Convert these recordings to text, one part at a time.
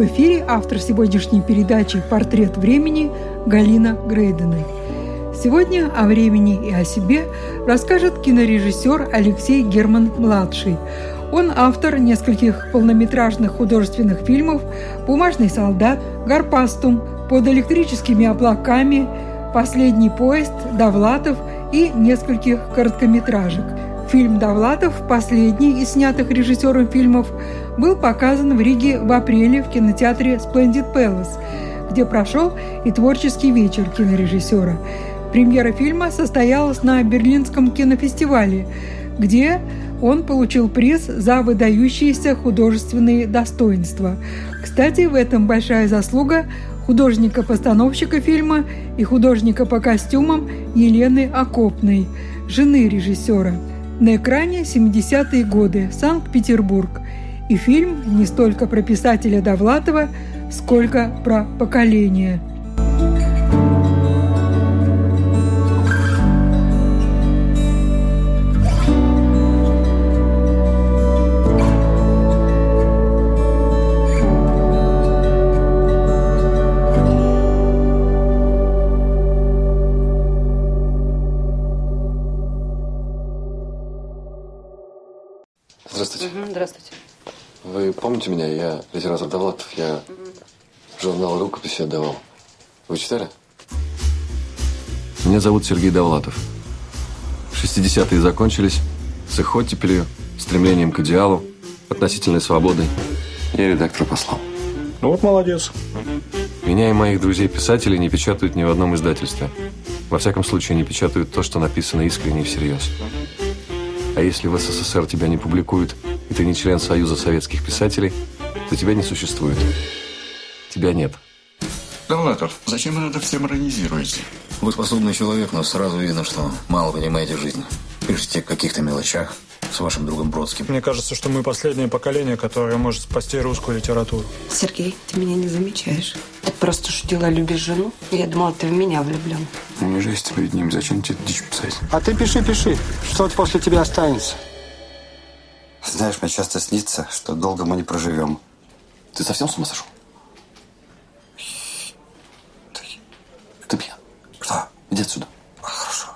В эфире автор сегодняшней передачи «Портрет времени» Галина Грейдена. Сегодня о времени и о себе расскажет кинорежиссер Алексей Герман-младший. Он автор нескольких полнометражных художественных фильмов «Бумажный солдат», «Гарпастум», «Под электрическими облаками», «Последний поезд», «Довлатов» и нескольких короткометражек. Фильм «Довлатов», последний из снятых режиссером фильмов, был показан в Риге в апреле в кинотеатре Splendid Palace, где прошел и творческий вечер кинорежиссера. Премьера фильма состоялась на Берлинском кинофестивале, где он получил приз за выдающиеся художественные достоинства. Кстати, в этом большая заслуга художника-постановщика фильма и художника по костюмам Елены Окопной, жены режиссера. На экране 70-е годы, Санкт-Петербург. И фильм не столько про писателя Довлатова, сколько про поколение – помните меня? Я литератор Довлатов. Я журнал рукописи отдавал. Вы читали? Меня зовут Сергей Довлатов. 60-е закончились с их оттепелью, стремлением к идеалу, относительной свободой. Я редактора послал. Ну вот молодец. Меня и моих друзей-писателей не печатают ни в одном издательстве. Во всяком случае, не печатают то, что написано искренне и всерьез. А если в СССР тебя не публикуют и ты не член Союза советских писателей, то тебя не существует. Тебя нет. Довлатов, зачем вы это все морализируете? Вы способный человек, но сразу видно, что мало понимаете жизнь. Пишите о каких-то мелочах с вашим другом Бродским. Мне кажется, что мы последнее поколение, которое может спасти русскую литературу. Сергей, ты меня не замечаешь. Ты просто шутила, любишь жену? Я думала, ты в меня влюблен. Ну, не жесть перед ним, зачем тебе дичь писать? А ты пиши, пиши, что после тебя останется. Знаешь, мне часто снится, что долго мы не проживем. Ты совсем с ума сошел? Ты, ты пьян. Что? Иди отсюда. Хорошо.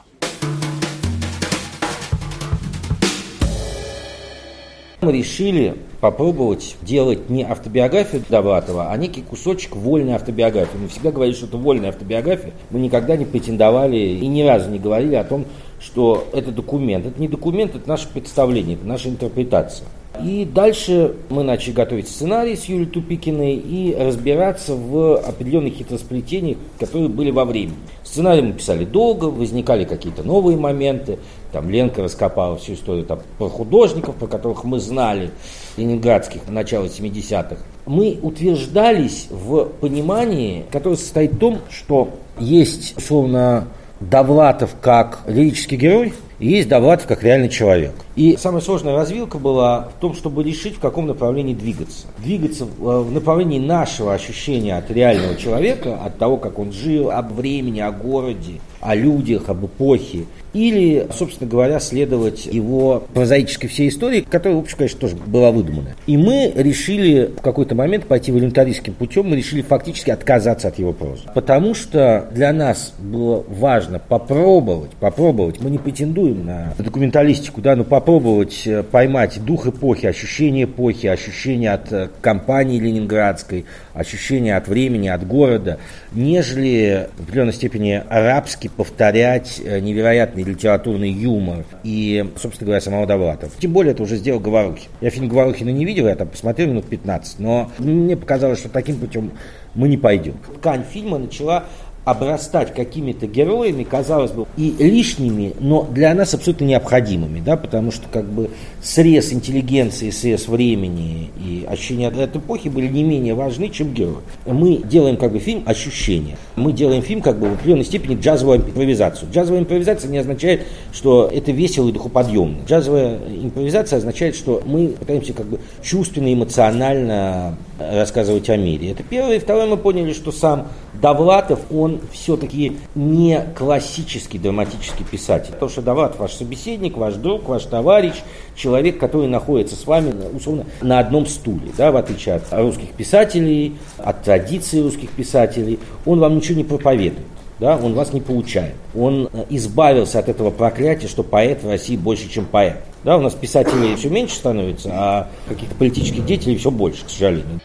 Мы решили попробовать делать не автобиографию Довлатова, а некий кусочек вольной автобиографии. Мы всегда говорили, что это вольная автобиография. Мы никогда не претендовали и ни разу не говорили о том, что это документ. Это не документ, это наше представление, это наша интерпретация. И дальше мы начали готовить сценарий с Юлией Тупикиной и разбираться в определенных хитросплетениях, которые были во времени. Сценарий мы писали долго, возникали какие-то новые моменты. Там Ленка раскопала всю историю там, про художников, про которых мы знали, ленинградских, начала 70-х. Мы утверждались в понимании, которое состоит в том, что есть, условно, Довлатов как лирический герой, и есть Довлатов как реальный человек. И самая сложная развилка была в том, чтобы решить, в каком направлении двигаться. Двигаться в направлении нашего ощущения от реального человека, от того, как он жил, об времени, о городе, о людях, об эпохе. Или, собственно говоря, следовать его прозаической всей истории, которая, в общем, конечно, тоже была выдумана. И мы решили в какой-то момент пойти волюнтаристским путем, мы решили фактически отказаться от его прозы. Потому что для нас было важно попробовать, попробовать, мы не претендуем на документалистику, да, но попробовать э, поймать дух эпохи, ощущение эпохи, ощущение от э, компании ленинградской, ощущение от времени, от города, нежели в определенной степени арабски повторять э, невероятный литературный юмор и, собственно говоря, самого Довлатова. Тем более это уже сделал Говорухин. Я фильм Говорухина не видел, я там посмотрел минут 15, но мне показалось, что таким путем мы не пойдем. Ткань фильма начала обрастать какими-то героями, казалось бы, и лишними, но для нас абсолютно необходимыми, да, потому что как бы срез интеллигенции, срез времени и ощущения от эпохи были не менее важны, чем герои. Мы делаем как бы фильм ощущения. Мы делаем фильм как бы в определенной степени джазовую импровизацию. Джазовая импровизация не означает, что это весело и духоподъемно. Джазовая импровизация означает, что мы пытаемся как бы чувственно, эмоционально рассказывать о мире. Это первое. И второе, мы поняли, что сам Довлатов, он все-таки не классический драматический писатель. Потому что Довлатов ваш собеседник, ваш друг, ваш товарищ, человек, который находится с вами, условно, на одном стуле, да, в отличие от русских писателей, от традиции русских писателей. Он вам ничего не проповедует. Да, он вас не получает. Он избавился от этого проклятия, что поэт в России больше, чем поэт. Да, у нас писателей все меньше становится, а каких-то политических деятелей все больше, к сожалению.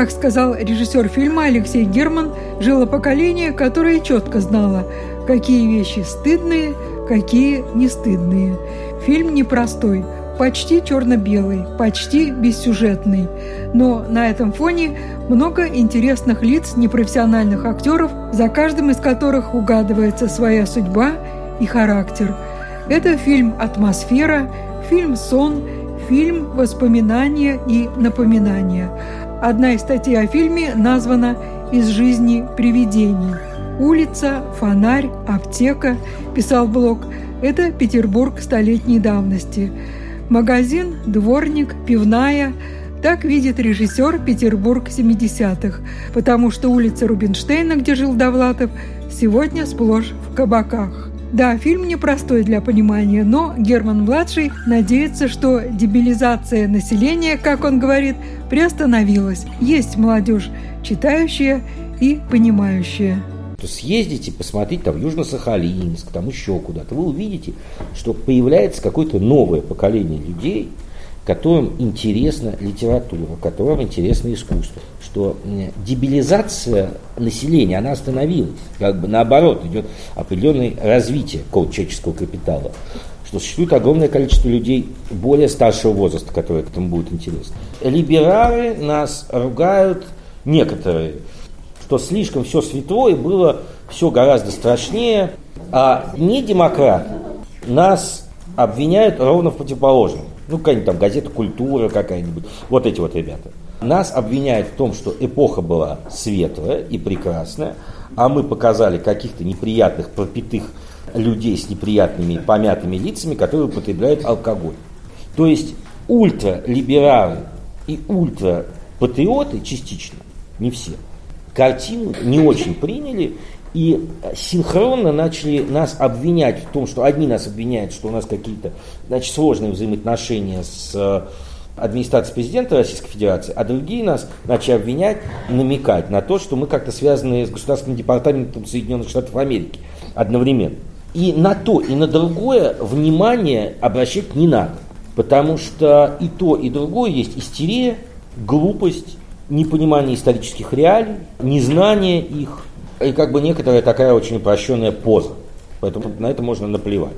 Как сказал режиссер фильма Алексей Герман, жило поколение, которое четко знало, какие вещи стыдные, какие не стыдные. Фильм непростой, почти черно-белый, почти бессюжетный. Но на этом фоне много интересных лиц непрофессиональных актеров, за каждым из которых угадывается своя судьба и характер. Это фильм «Атмосфера», фильм «Сон», фильм «Воспоминания и напоминания». Одна из статей о фильме названа «Из жизни привидений». Улица, фонарь, аптека, писал блог, это Петербург столетней давности. Магазин, дворник, пивная – так видит режиссер Петербург 70-х, потому что улица Рубинштейна, где жил Довлатов, сегодня сплошь в кабаках. Да, фильм непростой для понимания, но Герман-младший надеется, что дебилизация населения, как он говорит, приостановилась. Есть молодежь, читающая и понимающая. То съездите, посмотрите там Южно-Сахалинск, там еще куда-то, вы увидите, что появляется какое-то новое поколение людей, которым интересна литература, которым интересно искусство, что дебилизация населения, она остановилась, как бы наоборот, идет определенное развитие человеческого капитала, что существует огромное количество людей более старшего возраста, которые к этому будут интересны. Либерары нас ругают некоторые, что слишком все светлое было все гораздо страшнее, а не демократы нас обвиняют ровно в противоположном ну, какая-нибудь там газета «Культура» какая-нибудь, вот эти вот ребята. Нас обвиняют в том, что эпоха была светлая и прекрасная, а мы показали каких-то неприятных, пропитых людей с неприятными помятыми лицами, которые употребляют алкоголь. То есть ультралибералы и ультрапатриоты частично, не все, картину не очень приняли и синхронно начали нас обвинять в том, что одни нас обвиняют, что у нас какие-то значит, сложные взаимоотношения с э, администрацией президента Российской Федерации, а другие нас начали обвинять, намекать на то, что мы как-то связаны с Государственным департаментом Соединенных Штатов Америки одновременно. И на то, и на другое внимание обращать не надо, потому что и то, и другое есть истерия, глупость, непонимание исторических реалий, незнание их, и как бы некоторая такая очень упрощенная поза. Поэтому на это можно наплевать.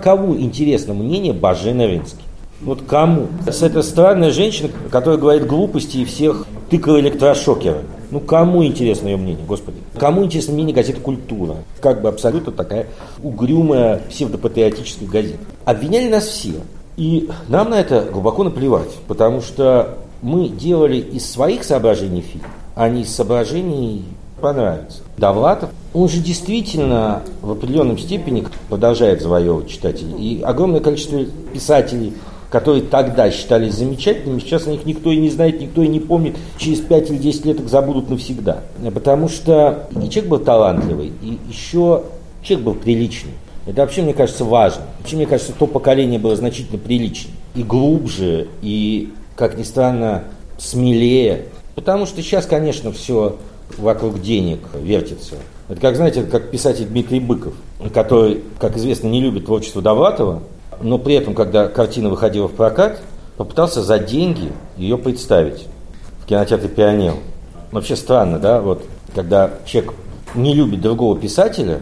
Кому интересно мнение Бажена Рынский? Вот кому? С этой странная женщина, которая говорит глупости и всех тыкала электрошокерами. Ну, кому интересно ее мнение, господи? Кому интересно мнение газеты «Культура»? Как бы абсолютно такая угрюмая псевдопатриотическая газета. Обвиняли нас все. И нам на это глубоко наплевать, потому что мы делали из своих соображений фильм, а не из соображений понравится. Довлатов, он же действительно в определенном степени продолжает завоевывать читателей. И огромное количество писателей, которые тогда считались замечательными, сейчас о них никто и не знает, никто и не помнит, через 5 или 10 лет их забудут навсегда. Потому что и человек был талантливый, и еще человек был приличный. Это вообще, мне кажется, важно. Вообще, мне кажется, то поколение было значительно приличнее. и глубже, и, как ни странно, смелее. Потому что сейчас, конечно, все вокруг денег вертится. Это как, знаете, как писатель Дмитрий Быков, который, как известно, не любит творчество Довлатова, но при этом, когда картина выходила в прокат, попытался за деньги ее представить в кинотеатре «Пионер». Вообще странно, да, вот когда человек не любит другого писателя,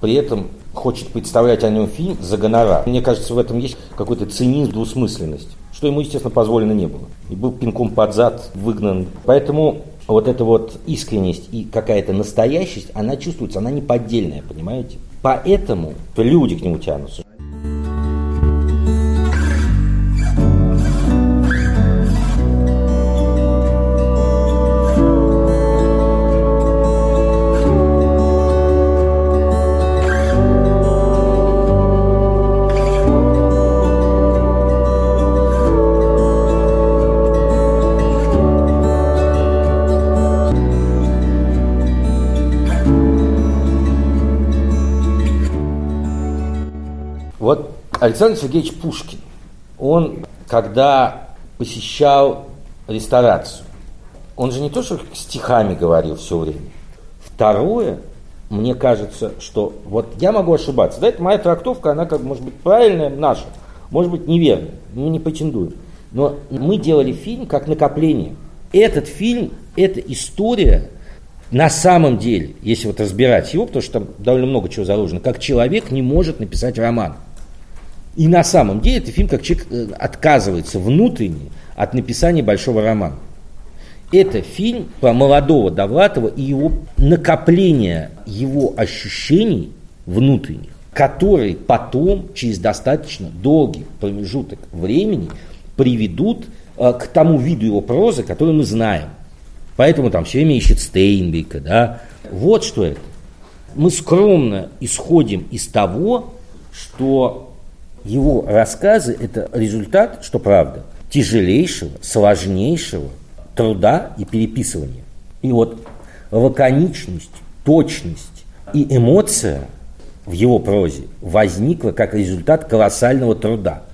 при этом хочет представлять о нем фильм за гонорар. Мне кажется, в этом есть какой-то цинизм, двусмысленность, что ему, естественно, позволено не было. И был пинком под зад выгнан. Поэтому вот эта вот искренность и какая-то настоящесть, она чувствуется, она не поддельная, понимаете? Поэтому люди к нему тянутся. Александр Сергеевич Пушкин, он, когда посещал ресторацию, он же не то, что стихами говорил все время. Второе, мне кажется, что вот я могу ошибаться. Да, это моя трактовка, она как может быть правильная, наша, может быть неверная. Мы не претендуем. Но мы делали фильм как накопление. Этот фильм – это история на самом деле, если вот разбирать его, потому что там довольно много чего заложено, как человек не может написать роман. И на самом деле это фильм, как человек э, отказывается внутренне от написания большого романа. Это фильм про молодого Довлатова и его накопление его ощущений внутренних, которые потом, через достаточно долгий промежуток времени, приведут э, к тому виду его прозы, который мы знаем. Поэтому там все время ищет Стейнбека, да. Вот что это. Мы скромно исходим из того, что его рассказы – это результат, что правда, тяжелейшего, сложнейшего труда и переписывания. И вот лаконичность, точность и эмоция в его прозе возникла как результат колоссального труда –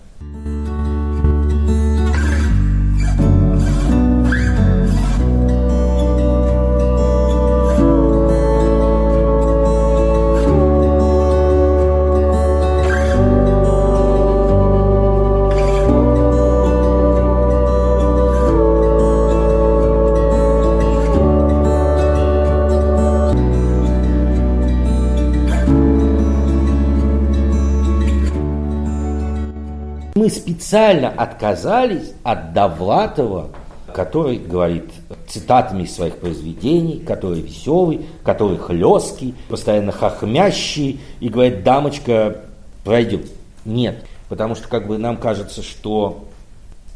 специально отказались от Довлатова, который говорит цитатами из своих произведений, который веселый, который хлесткий, постоянно хохмящий, и говорит, дамочка, пройдет. Нет, потому что как бы нам кажется, что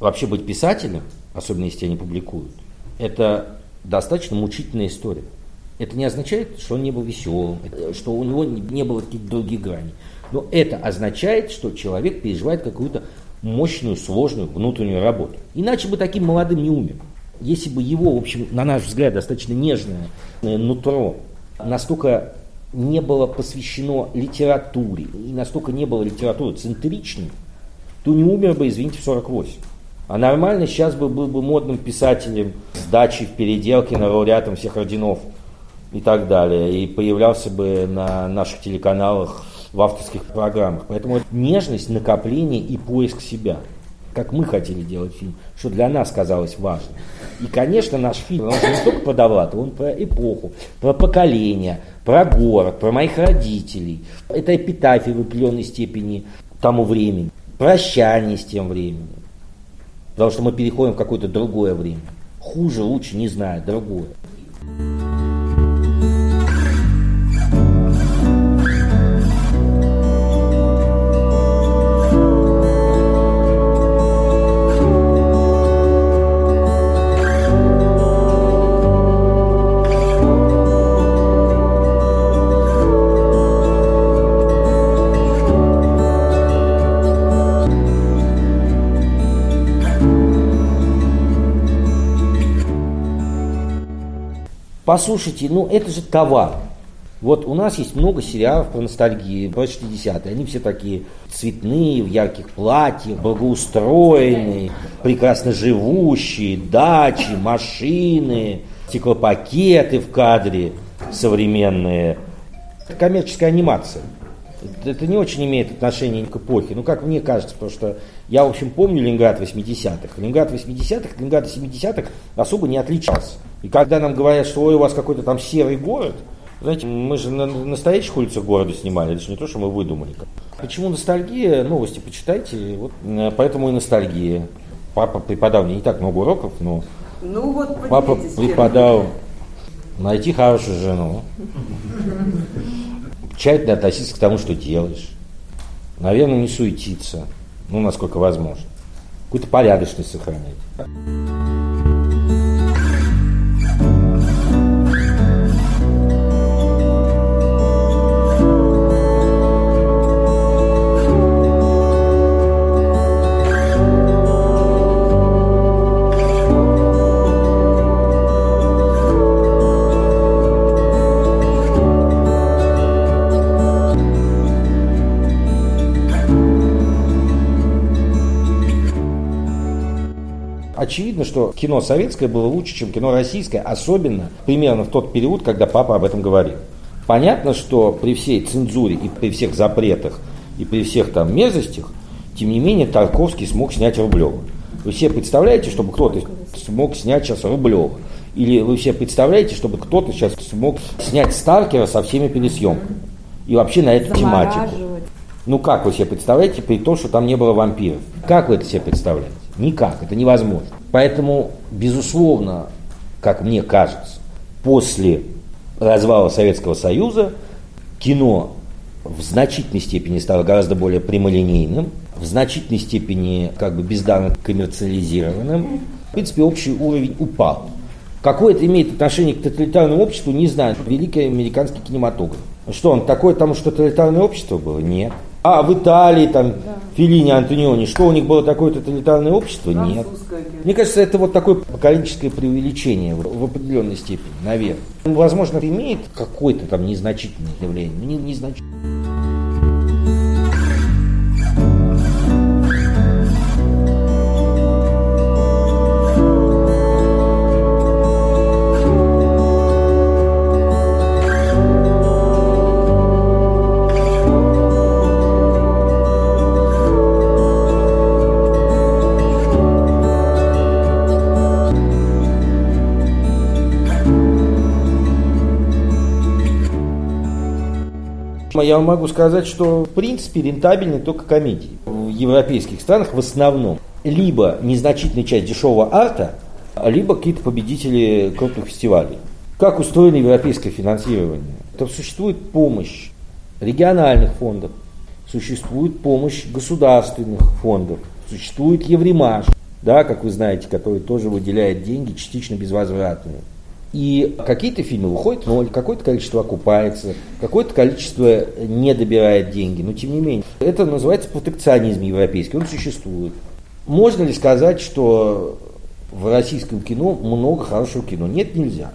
вообще быть писателем, особенно если они публикуют, это достаточно мучительная история. Это не означает, что он не был веселым, что у него не было каких-то других граней. Но это означает, что человек переживает какую-то мощную, сложную внутреннюю работу. Иначе бы таким молодым не умер. Если бы его, в общем, на наш взгляд, достаточно нежное нутро настолько не было посвящено литературе, и настолько не было литературы центричной, то не умер бы, извините, в 48. А нормально сейчас бы был бы модным писателем с дачей в переделке на лауреатом всех орденов и так далее. И появлялся бы на наших телеканалах в авторских программах. Поэтому нежность, накопление и поиск себя. Как мы хотели делать фильм, что для нас казалось важным. И, конечно, наш фильм, он не только про Довлатова, он про эпоху, про поколение, про город, про моих родителей. Это эпитафия в определенной степени тому времени. Прощание с тем временем. Потому что мы переходим в какое-то другое время. Хуже, лучше, не знаю, другое. Послушайте, ну это же товар. Вот у нас есть много сериалов про ностальгию, про 60-е. Они все такие цветные, в ярких платьях, благоустроенные, прекрасно живущие, дачи, машины, стеклопакеты в кадре современные. Это коммерческая анимация. Это не очень имеет отношения к эпохе. Ну, как мне кажется, потому что я, в общем, помню Ленинград 80-х. Ленинград 80-х, Ленинград 70-х особо не отличался. И когда нам говорят, что ой, у вас какой-то там серый город, знаете, мы же на настоящих улицах города снимали, это же не то, что мы выдумали. Почему ностальгия? Новости почитайте. Вот, э, поэтому и ностальгия. Папа преподал мне не так много уроков, но ну, вот, папа преподал найти хорошую жену, тщательно относиться к тому, что делаешь. Наверное, не суетиться, ну, насколько возможно. Какую-то порядочность сохранять. Очевидно, что кино советское было лучше, чем кино российское, особенно примерно в тот период, когда папа об этом говорил. Понятно, что при всей цензуре и при всех запретах и при всех там мерзостях, тем не менее Тарковский смог снять Рублева. Вы все представляете, чтобы кто-то смог снять сейчас Рублева? Или вы все представляете, чтобы кто-то сейчас смог снять Старкера со всеми пересъемками? И вообще на эту тематику. Ну как вы себе представляете, при том, что там не было вампиров? Как вы это себе представляете? Никак, это невозможно. Поэтому, безусловно, как мне кажется, после развала Советского Союза кино в значительной степени стало гораздо более прямолинейным, в значительной степени как бы бездарно коммерциализированным. В принципе, общий уровень упал. Какое это имеет отношение к тоталитарному обществу, не знаю. Великий американский кинематограф. Что он такое тому, что тоталитарное общество было? Нет. А в Италии, там, да. Филини, Антониони, что у них было такое тоталитарное общество? Нет. Мне кажется, это вот такое поколенческое преувеличение в, определенной степени, наверное. Возможно, имеет какое-то там незначительное явление, но не, незначительное. Я могу сказать, что в принципе рентабельны только комедии. В европейских странах в основном либо незначительная часть дешевого арта, либо какие-то победители крупных фестивалей. Как устроено европейское финансирование? Там существует помощь региональных фондов, существует помощь государственных фондов, существует Евремаш, да, как вы знаете, который тоже выделяет деньги частично безвозвратные. И какие-то фильмы выходят ноль, какое-то количество окупается, какое-то количество не добирает деньги, но тем не менее. Это называется протекционизм европейский, он существует. Можно ли сказать, что в российском кино много хорошего кино? Нет, нельзя.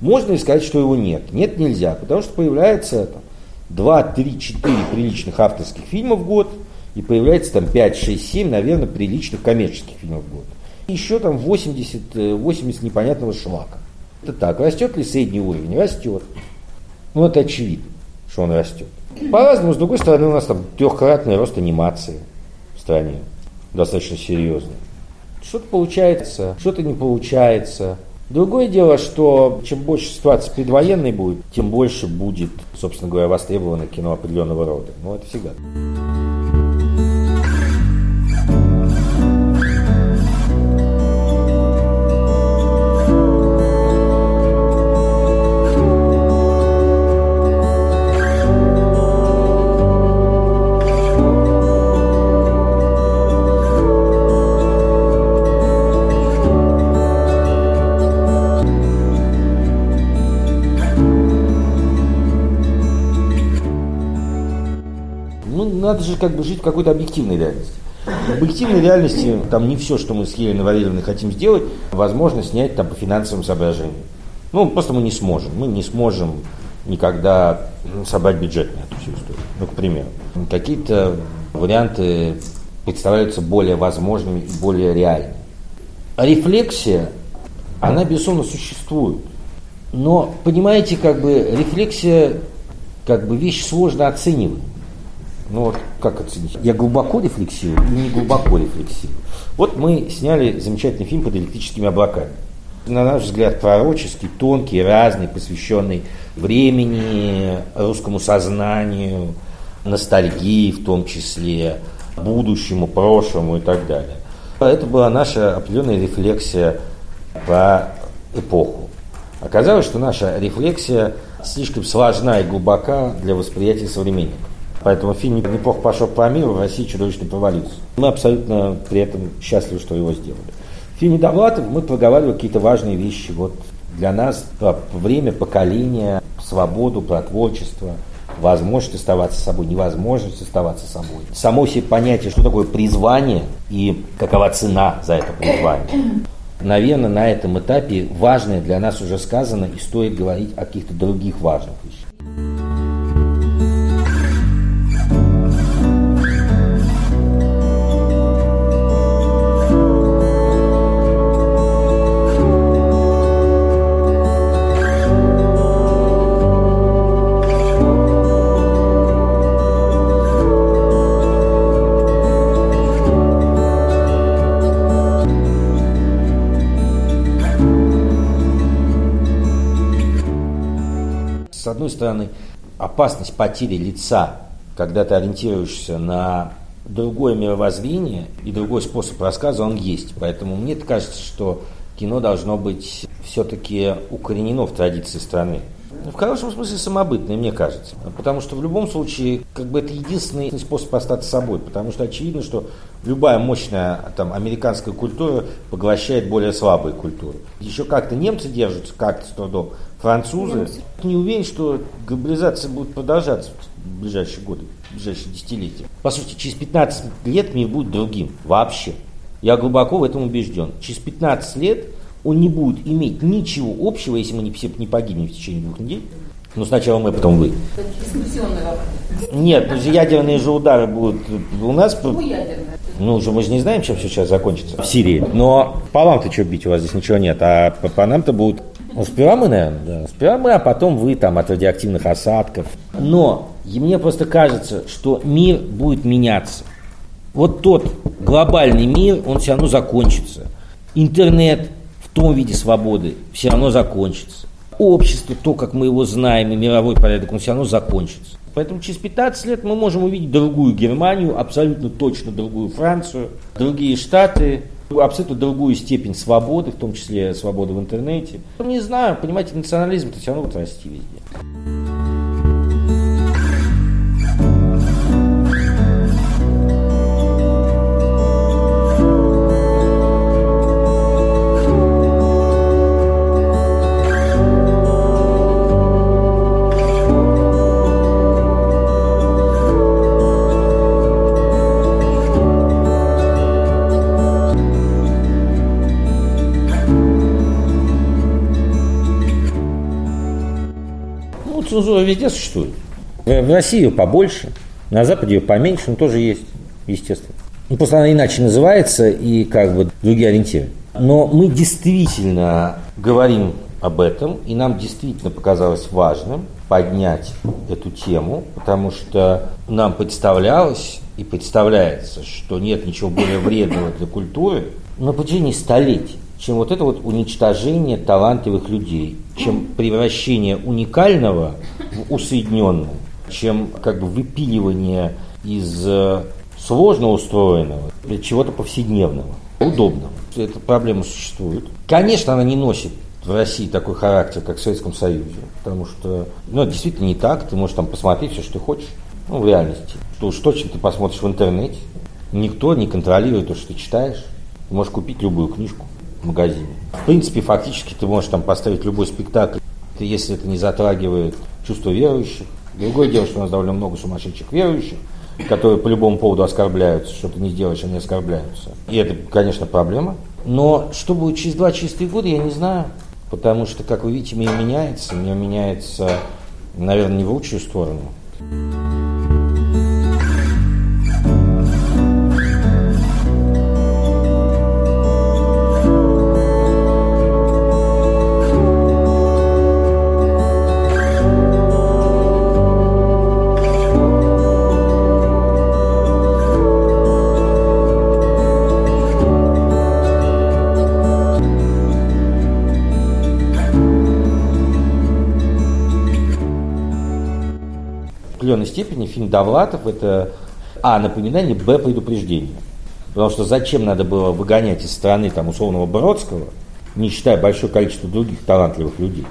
Можно ли сказать, что его нет? Нет, нельзя, потому что появляется там, 2, 3, 4 приличных авторских фильма в год, и появляется там 5, 6, 7, наверное, приличных коммерческих фильмов в год. Еще там 80, 80 э, непонятного шлака. Это так. Растет ли средний уровень? Растет. Ну, это очевидно, что он растет. По-разному, с другой стороны, у нас там трехкратный рост анимации в стране. Достаточно серьезный. Что-то получается, что-то не получается. Другое дело, что чем больше ситуация предвоенной будет, тем больше будет, собственно говоря, востребовано кино определенного рода. Ну, это всегда. Надо же как бы жить в какой-то объективной реальности. В объективной реальности там не все, что мы с Еленой Валерьевной хотим сделать, возможно снять там по финансовым соображениям. Ну, просто мы не сможем. Мы не сможем никогда ну, собрать бюджет на эту всю историю. Ну, к примеру. Какие-то варианты представляются более возможными и более реальными. Рефлексия, она, безусловно, существует. Но, понимаете, как бы рефлексия, как бы вещь сложно оценивать. Ну вот как оценить? Я глубоко рефлексирую или не глубоко рефлексирую? Вот мы сняли замечательный фильм под электрическими облаками. На наш взгляд, пророческий, тонкий, разный, посвященный времени, русскому сознанию, ностальгии в том числе, будущему, прошлому и так далее. Это была наша определенная рефлексия по эпоху. Оказалось, что наша рефлексия слишком сложна и глубока для восприятия современников. Поэтому фильм неплохо пошел по миру, в России чудовищно провалился. Мы абсолютно при этом счастливы, что его сделали. В фильме Довлатов мы проговаривали какие-то важные вещи. Вот для нас про время, поколение, свободу, про творчество, возможность оставаться собой, невозможность оставаться собой. Само себе понятие, что такое призвание и какова цена за это призвание. Наверное, на этом этапе важное для нас уже сказано, и стоит говорить о каких-то других важных вещах. Стороны, опасность потери лица, когда ты ориентируешься на другое мировоззрение и другой способ рассказа, он есть. Поэтому мне кажется, что кино должно быть все-таки укоренено в традиции страны. Ну, в хорошем смысле самобытное, мне кажется. Потому что в любом случае, как бы это единственный способ остаться собой. Потому что очевидно, что любая мощная там, американская культура поглощает более слабые культуры. Еще как-то немцы держатся, как-то с трудом. Французы. Не уверен, что глобализация будет продолжаться в ближайшие годы, в ближайшие десятилетия. По сути, через 15 лет мир будет другим. Вообще. Я глубоко в этом убежден. Через 15 лет он не будет иметь ничего общего, если мы не все не погибнем в течение двух недель. Ну, сначала мы, потом вы. Нет, ну, ядерные же удары будут у нас. Ну, ну, уже мы же не знаем, чем все сейчас закончится в Сирии. Но по вам-то что бить, у вас здесь ничего нет. А по, по нам-то будут... Ну, сперва мы, наверное, да. Сперва мы, а потом вы там от радиоактивных осадков. Но мне просто кажется, что мир будет меняться. Вот тот глобальный мир, он все равно закончится. Интернет, том виде свободы все равно закончится. Общество, то, как мы его знаем, и мировой порядок, он все равно закончится. Поэтому через 15 лет мы можем увидеть другую Германию, абсолютно точно другую Францию, другие штаты, абсолютно другую степень свободы, в том числе свободы в интернете. Не знаю, понимаете, национализм-то все равно будет расти везде. Цензура везде существует. В России ее побольше, на Западе ее поменьше, но тоже есть, естественно. Ну, просто она иначе называется и как бы другие ориентиры. Но мы действительно говорим об этом, и нам действительно показалось важным поднять эту тему, потому что нам представлялось и представляется, что нет ничего более вредного для культуры на протяжении столетий чем вот это вот уничтожение талантливых людей, чем превращение уникального в усоединенное, чем как бы выпиливание из э, сложно устроенного для чего-то повседневного, удобного. Эта проблема существует. Конечно, она не носит в России такой характер, как в Советском Союзе, потому что, ну, действительно не так, ты можешь там посмотреть все, что ты хочешь, ну, в реальности. То уж точно ты посмотришь в интернете, никто не контролирует то, что ты читаешь, ты можешь купить любую книжку магазине. В принципе, фактически ты можешь там поставить любой спектакль, если это не затрагивает чувство верующих. Другое дело, что у нас довольно много сумасшедших верующих, которые по любому поводу оскорбляются, что ты не сделаешь, они оскорбляются. И это, конечно, проблема. Но что будет через два, три года, я не знаю. Потому что, как вы видите, мир меняется. Мир меняется наверное, не в лучшую сторону. Определенной степени фильм Довлатов – это а. напоминание, б. предупреждение. Потому что зачем надо было выгонять из страны там, условного Бродского, не считая большое количество других талантливых людей.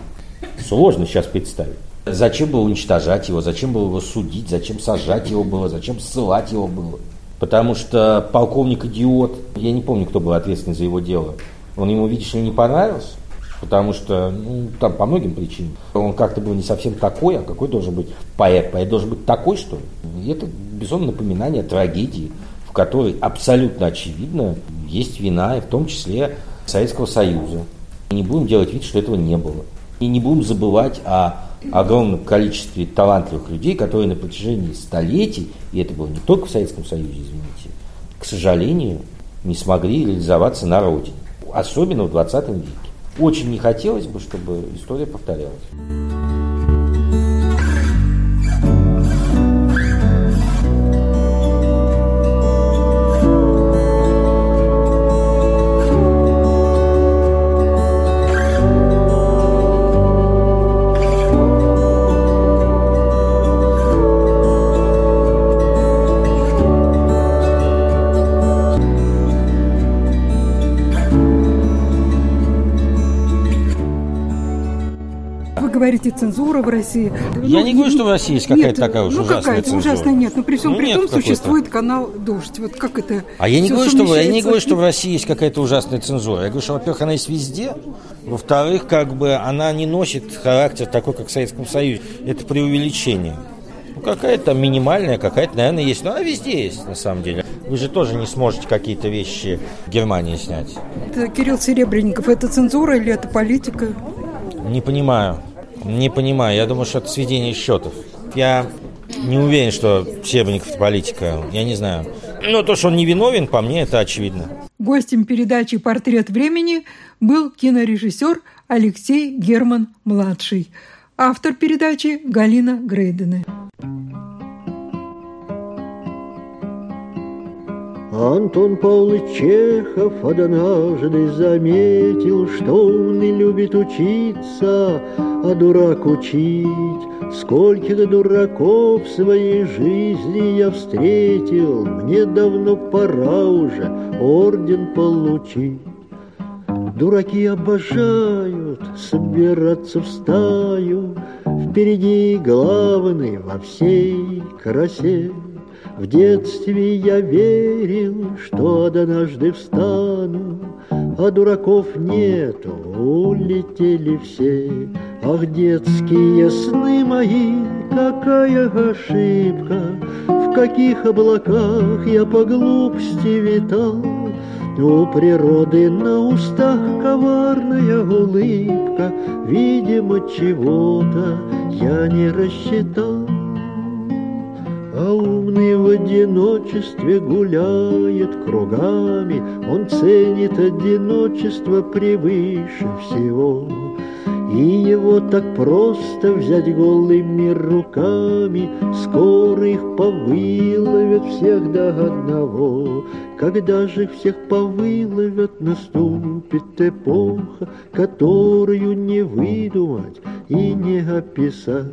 Сложно сейчас представить. Зачем было уничтожать его, зачем было его судить, зачем сажать его было, зачем ссылать его было. Потому что полковник идиот, я не помню, кто был ответственный за его дело, он ему, видишь ли, не понравился потому что, ну, там по многим причинам. Он как-то был не совсем такой, а какой должен быть поэт. Поэт должен быть такой, что ли. И это, безусловно, напоминание трагедии, в которой абсолютно очевидно есть вина, и в том числе Советского Союза. И не будем делать вид, что этого не было. И не будем забывать о огромном количестве талантливых людей, которые на протяжении столетий, и это было не только в Советском Союзе, извините, к сожалению, не смогли реализоваться на родине, особенно в 20 веке. Очень не хотелось бы, чтобы история повторялась. Цензура в России. Я ну, не говорю, что в России есть какая-то такая уж ну, ужасная какая-то цензура. ужасная нет, но при всем ну, при том существует канал «Дождь». Вот как это А я не, говорю, что, в- я не говорю, что в России есть какая-то ужасная цензура. Я говорю, что, во-первых, она есть везде. Во-вторых, как бы она не носит характер такой, как в Советском Союзе. Это преувеличение. Ну, какая-то там минимальная, какая-то, наверное, есть. Но она везде есть, на самом деле. Вы же тоже не сможете какие-то вещи в Германии снять. Это Кирилл Серебренников. Это цензура или это политика? Не понимаю. Не понимаю. Я думаю, что это сведение счетов. Я не уверен, что Серебренников это политика. Я не знаю. Но то, что он не виновен, по мне, это очевидно. Гостем передачи «Портрет времени» был кинорежиссер Алексей Герман-младший. Автор передачи Галина Грейдена. Антон Павлович Чехов однажды заметил, что умный любит учиться, а дурак учить. Скольких дураков в своей жизни я встретил, мне давно пора уже орден получить. Дураки обожают собираться в стаю, Впереди главный во всей красе. В детстве я верил, что однажды встану, А дураков нету, улетели все. Ах, детские сны мои, какая ошибка, В каких облаках я по глупости витал. У природы на устах коварная улыбка, Видимо, чего-то я не рассчитал. А умный в одиночестве гуляет кругами, Он ценит одиночество превыше всего. И его так просто взять голыми руками, Скоро их повыловят всех до одного. Когда же всех повыловят, наступит эпоха, Которую не выдумать и не описать.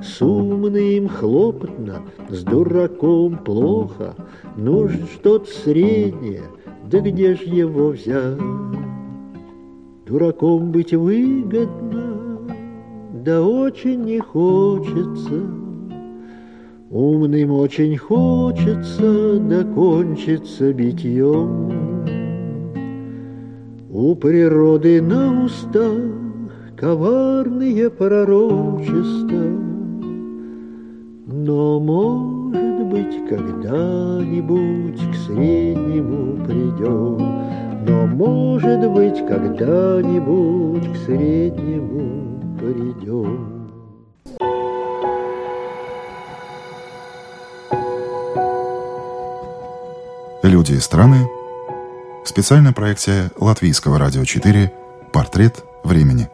С умным хлопотно, с дураком плохо, Нужно что-то среднее, да где ж его взять? Дураком быть выгодно, да очень не хочется. Умным очень хочется, да кончится битьем. У природы на устах коварные пророчества, но, может быть, когда-нибудь к среднему придем, Но, может быть, когда-нибудь к среднему придем. «Люди и страны» Специальная проекция Латвийского радио 4 «Портрет времени».